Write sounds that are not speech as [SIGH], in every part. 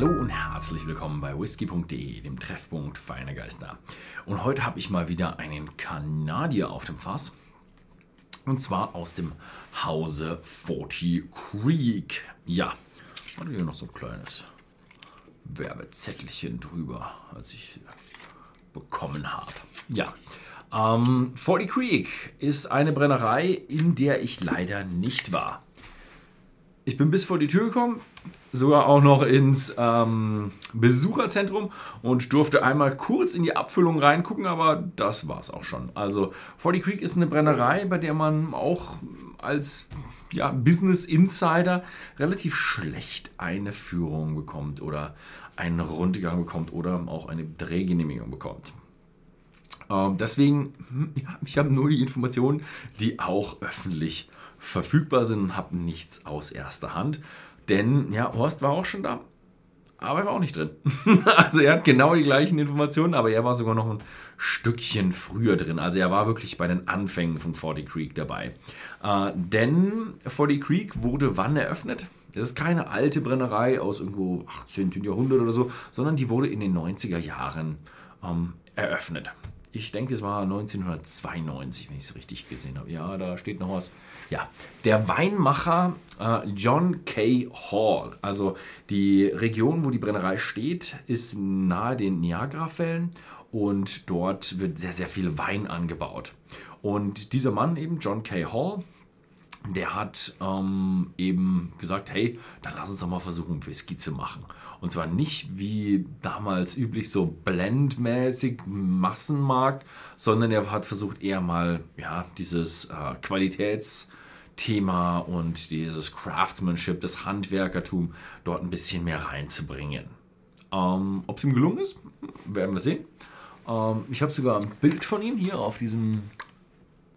Hallo und herzlich willkommen bei whisky.de, dem Treffpunkt feiner Geister. Und heute habe ich mal wieder einen Kanadier auf dem Fass. Und zwar aus dem Hause 40 Creek. Ja, und hier noch so ein kleines Werbezettelchen drüber, als ich bekommen habe. Ja, ähm, 40 Creek ist eine Brennerei, in der ich leider nicht war. Ich bin bis vor die Tür gekommen, sogar auch noch ins ähm, Besucherzentrum und durfte einmal kurz in die Abfüllung reingucken, aber das war es auch schon. Also 40 Creek ist eine Brennerei, bei der man auch als ja, Business Insider relativ schlecht eine Führung bekommt oder einen Rundgang bekommt oder auch eine Drehgenehmigung bekommt. Ähm, deswegen, hm, ja, ich habe nur die Informationen, die auch öffentlich verfügbar sind und habe nichts aus erster Hand. Denn, ja, Horst war auch schon da, aber er war auch nicht drin. [LAUGHS] also er hat genau die gleichen Informationen, aber er war sogar noch ein Stückchen früher drin. Also er war wirklich bei den Anfängen von 40 Creek dabei. Äh, denn 40 Creek wurde wann eröffnet? Das ist keine alte Brennerei aus irgendwo 18. Jahrhundert oder so, sondern die wurde in den 90er Jahren ähm, eröffnet. Ich denke, es war 1992, wenn ich es richtig gesehen habe. Ja, da steht noch was. Ja, der Weinmacher äh, John K. Hall. Also die Region, wo die Brennerei steht, ist nahe den Niagarafällen und dort wird sehr, sehr viel Wein angebaut. Und dieser Mann eben, John K. Hall, der hat ähm, eben gesagt, hey, dann lass uns doch mal versuchen, Whisky zu machen. Und zwar nicht wie damals üblich so blendmäßig Massenmarkt, sondern er hat versucht eher mal ja, dieses äh, Qualitätsthema und dieses Craftsmanship, das Handwerkertum dort ein bisschen mehr reinzubringen. Ähm, Ob es ihm gelungen ist, werden wir sehen. Ähm, ich habe sogar ein Bild von ihm hier auf diesem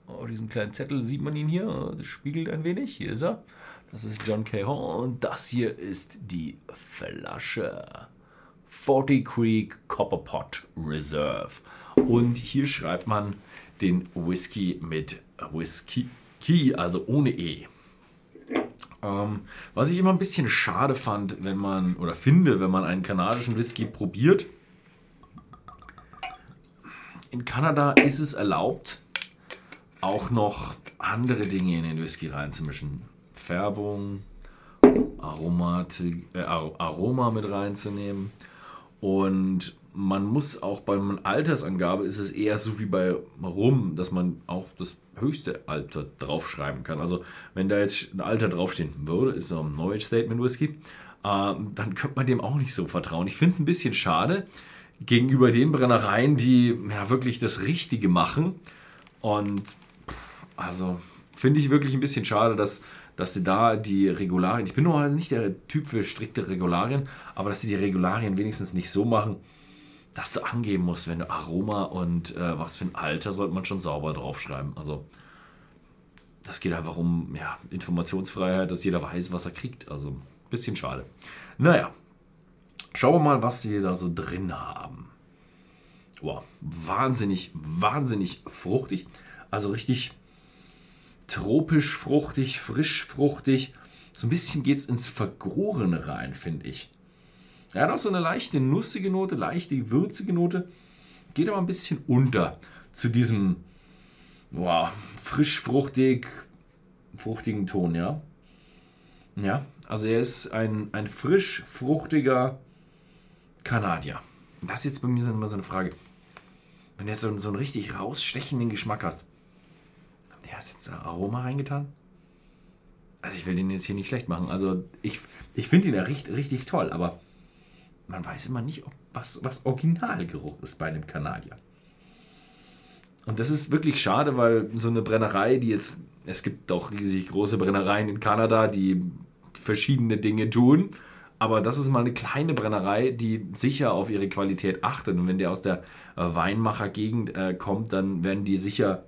Oh, diesen kleinen Zettel sieht man ihn hier. Das spiegelt ein wenig. Hier ist er. Das ist John K. Hall. Und das hier ist die Flasche. 40 Creek Copper Pot Reserve. Und hier schreibt man den Whisky mit Whisky, also ohne E. Ähm, was ich immer ein bisschen schade fand, wenn man, oder finde, wenn man einen kanadischen Whisky probiert. In Kanada ist es erlaubt, auch noch andere Dinge in den Whisky reinzumischen. Färbung, Aromatik, äh, Aroma mit reinzunehmen. Und man muss auch bei einer Altersangabe ist es eher so wie bei Rum, dass man auch das höchste Alter draufschreiben kann. Also wenn da jetzt ein Alter draufstehen würde, ist so ein Knowledge Statement Whisky, äh, dann könnte man dem auch nicht so vertrauen. Ich finde es ein bisschen schade gegenüber den Brennereien, die ja wirklich das Richtige machen. Und also finde ich wirklich ein bisschen schade, dass, dass sie da die Regularien, ich bin normalerweise nicht der Typ für strikte Regularien, aber dass sie die Regularien wenigstens nicht so machen, dass du angeben musst, wenn du Aroma und äh, was für ein Alter sollte man schon sauber draufschreiben. Also das geht einfach um ja, Informationsfreiheit, dass jeder weiß, was er kriegt. Also ein bisschen schade. Naja, schauen wir mal, was wir da so drin haben. Wow, wahnsinnig, wahnsinnig fruchtig. Also richtig tropisch fruchtig, frisch fruchtig. So ein bisschen geht es ins Vergorene rein, finde ich. Er hat auch so eine leichte nussige Note, leichte würzige Note. Geht aber ein bisschen unter zu diesem wow, frisch fruchtig, fruchtigen Ton, ja. Ja, also er ist ein, ein frisch fruchtiger Kanadier. Das ist jetzt bei mir immer so eine Frage. Wenn du jetzt so, so einen richtig rausstechenden Geschmack hast, der hast jetzt Aroma reingetan? Also ich will den jetzt hier nicht schlecht machen. Also ich, ich finde ihn ja richtig, richtig toll, aber man weiß immer nicht, was, was Originalgeruch ist bei einem Kanadier. Und das ist wirklich schade, weil so eine Brennerei, die jetzt, es gibt auch riesig große Brennereien in Kanada, die verschiedene Dinge tun, aber das ist mal eine kleine Brennerei, die sicher auf ihre Qualität achtet. Und wenn der aus der äh, Weinmachergegend äh, kommt, dann werden die sicher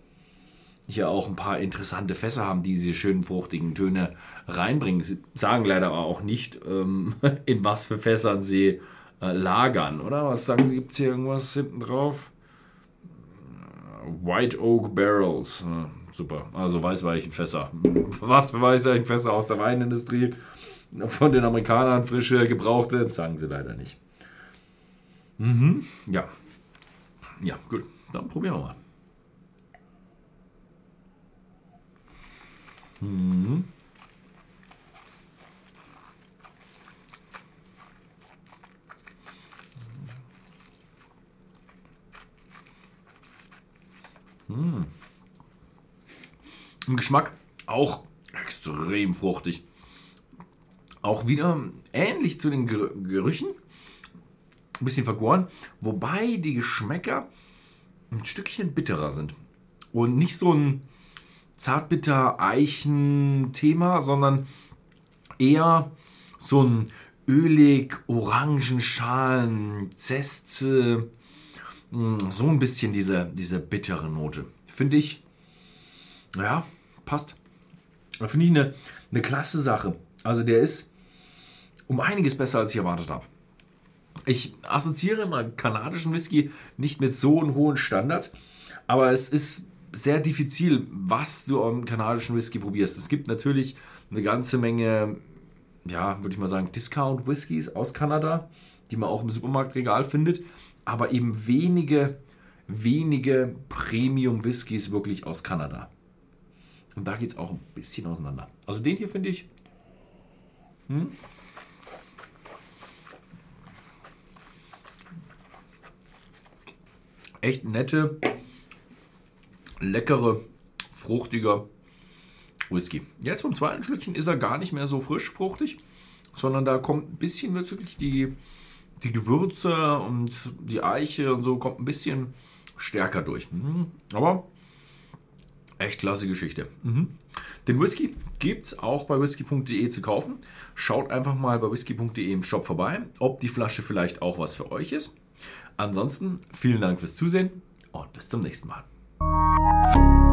hier auch ein paar interessante Fässer haben, die diese schönen fruchtigen Töne reinbringen. Sie sagen leider auch nicht, ähm, [LAUGHS] in was für Fässern sie äh, lagern, oder? Was sagen Sie? Gibt es hier irgendwas hinten drauf? White Oak Barrels. Äh, super. Also Weißweichenfässer. [LAUGHS] Was für Weißweichenfässer aus der Weinindustrie? von den Amerikanern frische, gebrauchte, sagen sie leider nicht. Mhm, ja. Ja, gut. Dann probieren wir mal. Mhm. Mmh. Im Geschmack auch extrem fruchtig. Auch wieder ähnlich zu den Gerüchen. Ein bisschen vergoren. Wobei die Geschmäcker ein Stückchen bitterer sind. Und nicht so ein zartbitter-Eichen-Thema, sondern eher so ein ölig, orangenschalen, Zeste, hm, so ein bisschen diese, diese bittere Note. Finde ich, ja, passt. Finde ich eine, eine klasse Sache. Also der ist um einiges besser, als ich erwartet habe. Ich assoziiere mal kanadischen Whisky nicht mit so einem hohen Standard, aber es ist sehr diffizil, was du am kanadischen Whisky probierst. Es gibt natürlich eine ganze Menge, ja, würde ich mal sagen, Discount-Whiskys aus Kanada, die man auch im Supermarktregal findet, aber eben wenige, wenige Premium-Whiskys wirklich aus Kanada. Und da geht es auch ein bisschen auseinander. Also den hier finde ich. Hm? Echt nette, leckere, fruchtiger Whisky. Jetzt beim zweiten Schlückchen ist er gar nicht mehr so frisch fruchtig, sondern da kommt ein bisschen wirklich die, die Gewürze und die Eiche und so kommt ein bisschen stärker durch. Mhm. Aber echt klasse Geschichte. Mhm. Den Whisky gibt es auch bei whisky.de zu kaufen. Schaut einfach mal bei whisky.de im Shop vorbei, ob die Flasche vielleicht auch was für euch ist. Ansonsten vielen Dank fürs Zusehen und bis zum nächsten Mal. Bye.